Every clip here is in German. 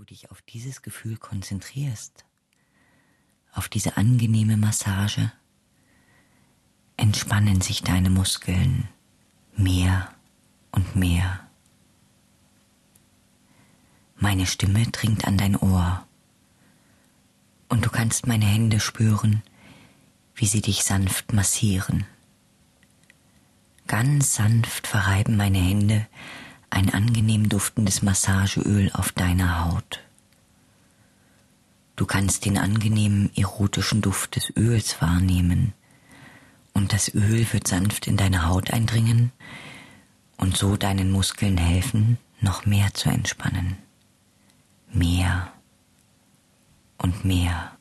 du dich auf dieses Gefühl konzentrierst, auf diese angenehme Massage, entspannen sich deine Muskeln mehr und mehr. Meine Stimme dringt an dein Ohr und du kannst meine Hände spüren, wie sie dich sanft massieren. Ganz sanft verreiben meine Hände ein angenehm duftendes Massageöl auf deiner Haut. Du kannst den angenehmen erotischen Duft des Öls wahrnehmen, und das Öl wird sanft in deine Haut eindringen und so deinen Muskeln helfen, noch mehr zu entspannen. Mehr und mehr.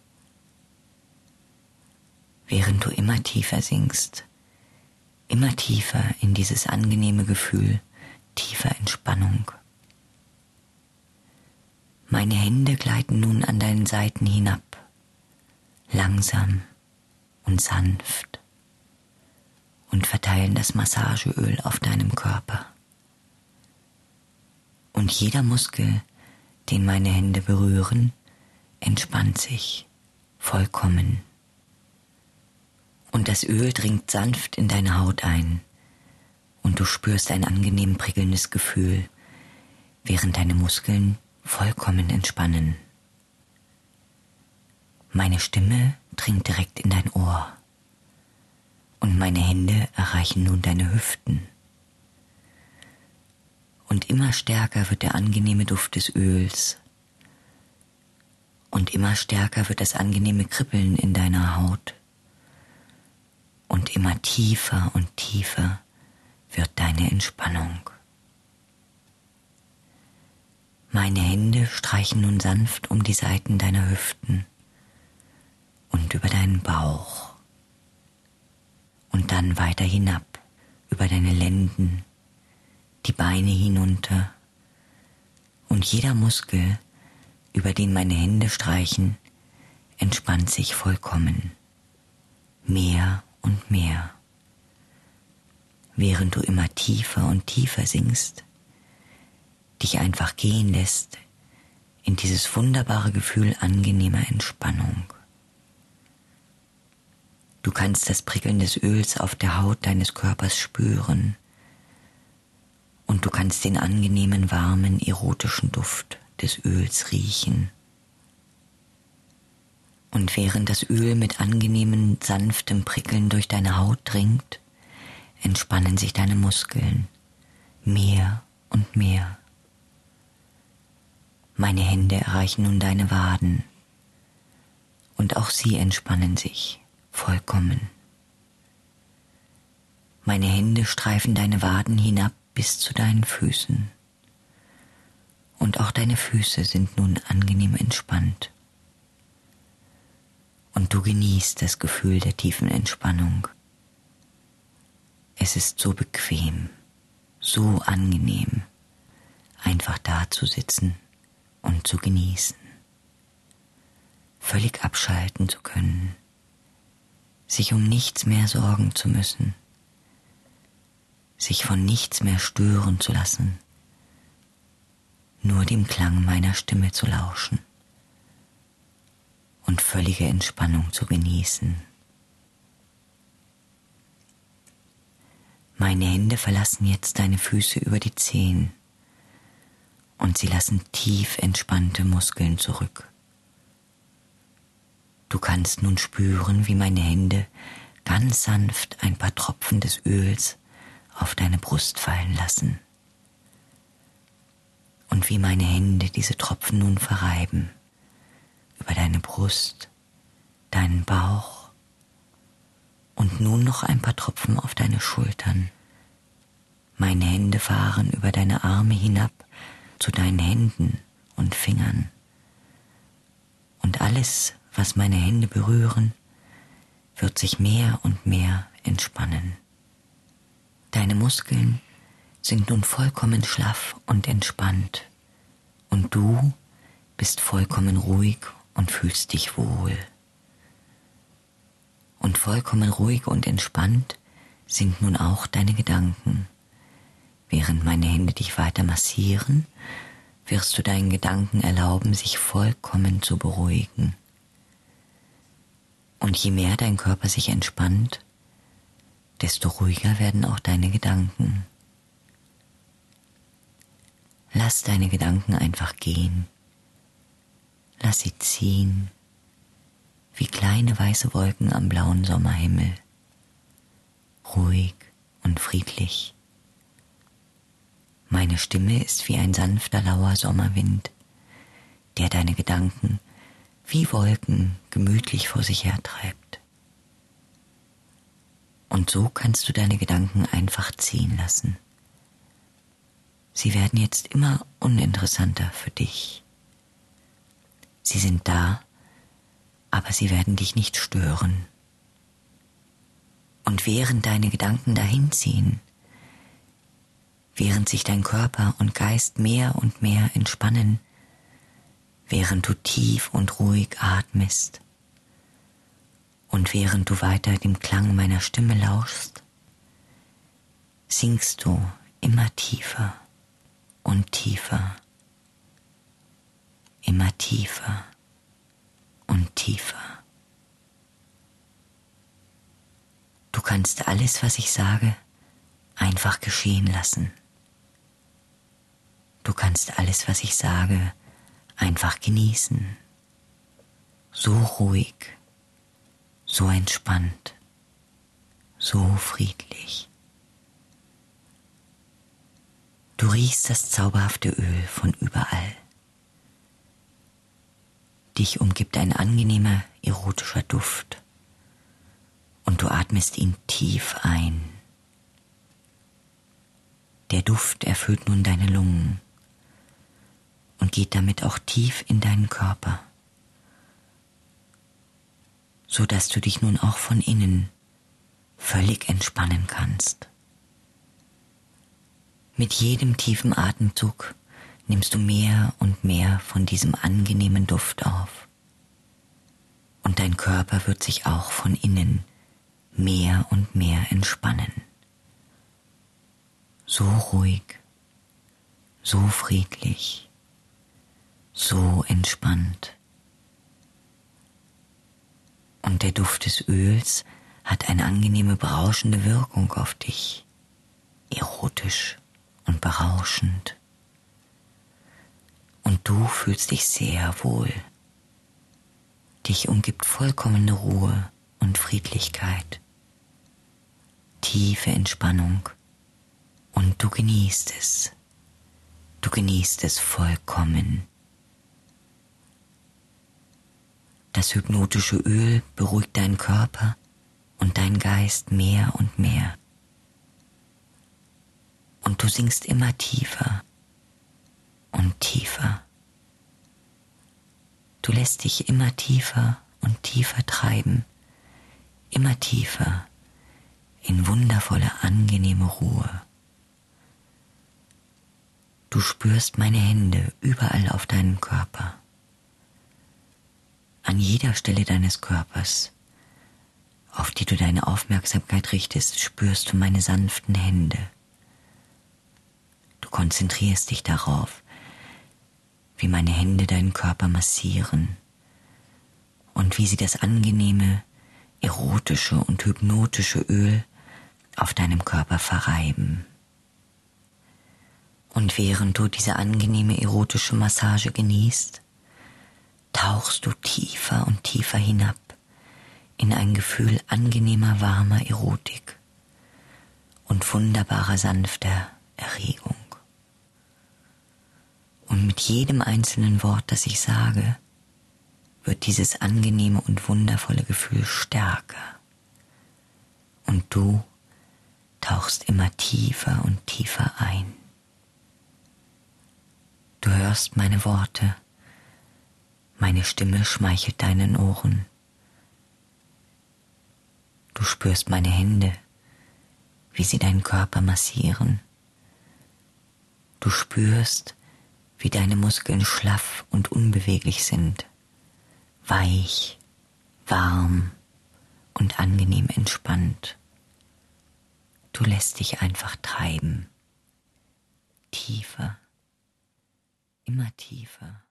Während du immer tiefer sinkst, immer tiefer in dieses angenehme Gefühl tiefer Entspannung. Meine Hände gleiten nun an deinen Seiten hinab, langsam und sanft, und verteilen das Massageöl auf deinem Körper. Und jeder Muskel, den meine Hände berühren, entspannt sich vollkommen. Und das Öl dringt sanft in deine Haut ein, und du spürst ein angenehm prickelndes Gefühl, während deine Muskeln vollkommen entspannen. Meine Stimme dringt direkt in dein Ohr und meine Hände erreichen nun deine Hüften. Und immer stärker wird der angenehme Duft des Öls und immer stärker wird das angenehme Kribbeln in deiner Haut und immer tiefer und tiefer wird deine Entspannung. Meine Hände streichen nun sanft um die Seiten deiner Hüften und über deinen Bauch und dann weiter hinab über deine Lenden, die Beine hinunter und jeder Muskel, über den meine Hände streichen, entspannt sich vollkommen, mehr und mehr während du immer tiefer und tiefer sinkst, dich einfach gehen lässt in dieses wunderbare Gefühl angenehmer Entspannung. Du kannst das Prickeln des Öls auf der Haut deines Körpers spüren und du kannst den angenehmen, warmen, erotischen Duft des Öls riechen. Und während das Öl mit angenehmem, sanftem Prickeln durch deine Haut dringt, entspannen sich deine Muskeln mehr und mehr. Meine Hände erreichen nun deine Waden und auch sie entspannen sich vollkommen. Meine Hände streifen deine Waden hinab bis zu deinen Füßen und auch deine Füße sind nun angenehm entspannt. Und du genießt das Gefühl der tiefen Entspannung es ist so bequem, so angenehm, einfach da zu sitzen und zu genießen, völlig abschalten zu können, sich um nichts mehr sorgen zu müssen, sich von nichts mehr stören zu lassen, nur dem Klang meiner Stimme zu lauschen und völlige Entspannung zu genießen. Meine Hände verlassen jetzt deine Füße über die Zehen und sie lassen tief entspannte Muskeln zurück. Du kannst nun spüren, wie meine Hände ganz sanft ein paar Tropfen des Öls auf deine Brust fallen lassen und wie meine Hände diese Tropfen nun verreiben über deine Brust, deinen Bauch, und nun noch ein paar Tropfen auf deine Schultern. Meine Hände fahren über deine Arme hinab zu deinen Händen und Fingern. Und alles, was meine Hände berühren, wird sich mehr und mehr entspannen. Deine Muskeln sind nun vollkommen schlaff und entspannt, und du bist vollkommen ruhig und fühlst dich wohl und vollkommen ruhig und entspannt sind nun auch deine Gedanken. Während meine Hände dich weiter massieren, wirst du deinen Gedanken erlauben, sich vollkommen zu beruhigen. Und je mehr dein Körper sich entspannt, desto ruhiger werden auch deine Gedanken. Lass deine Gedanken einfach gehen. Lass sie ziehen, wie kleine weiße Wolken am blauen Sommerhimmel. Ruhig und friedlich. Meine Stimme ist wie ein sanfter, lauer Sommerwind, der deine Gedanken wie Wolken gemütlich vor sich hertreibt. Und so kannst du deine Gedanken einfach ziehen lassen. Sie werden jetzt immer uninteressanter für dich. Sie sind da, aber sie werden dich nicht stören. Und während deine Gedanken dahinziehen, während sich dein Körper und Geist mehr und mehr entspannen, während du tief und ruhig atmest und während du weiter dem Klang meiner Stimme lauschst, sinkst du immer tiefer und tiefer, immer tiefer und tiefer. Du kannst alles, was ich sage, einfach geschehen lassen. Du kannst alles, was ich sage, einfach genießen. So ruhig, so entspannt, so friedlich. Du riechst das zauberhafte Öl von überall. Dich umgibt ein angenehmer, erotischer Duft und du atmest ihn tief ein. Der Duft erfüllt nun deine Lungen und geht damit auch tief in deinen Körper, so dass du dich nun auch von innen völlig entspannen kannst. Mit jedem tiefen Atemzug nimmst du mehr und mehr von diesem angenehmen Duft auf. Und dein Körper wird sich auch von innen mehr und mehr entspannen. So ruhig, so friedlich so entspannt. Und der Duft des Öls hat eine angenehme berauschende Wirkung auf dich, erotisch und berauschend. Und du fühlst dich sehr wohl. Dich umgibt vollkommene Ruhe und Friedlichkeit, tiefe Entspannung und du genießt es. Du genießt es vollkommen. Das hypnotische Öl beruhigt deinen Körper und deinen Geist mehr und mehr. Und du sinkst immer tiefer und tiefer. Du lässt dich immer tiefer und tiefer treiben, immer tiefer in wundervolle, angenehme Ruhe. Du spürst meine Hände überall auf deinem Körper an jeder Stelle deines Körpers, auf die du deine Aufmerksamkeit richtest, spürst du meine sanften Hände. Du konzentrierst dich darauf, wie meine Hände deinen Körper massieren und wie sie das angenehme, erotische und hypnotische Öl auf deinem Körper verreiben. Und während du diese angenehme erotische Massage genießt, tauchst du tiefer und tiefer hinab in ein Gefühl angenehmer, warmer Erotik und wunderbarer, sanfter Erregung. Und mit jedem einzelnen Wort, das ich sage, wird dieses angenehme und wundervolle Gefühl stärker. Und du tauchst immer tiefer und tiefer ein. Du hörst meine Worte meine Stimme schmeichelt deinen Ohren. Du spürst meine Hände, wie sie deinen Körper massieren. Du spürst, wie deine Muskeln schlaff und unbeweglich sind, weich, warm und angenehm entspannt. Du lässt dich einfach treiben, tiefer, immer tiefer.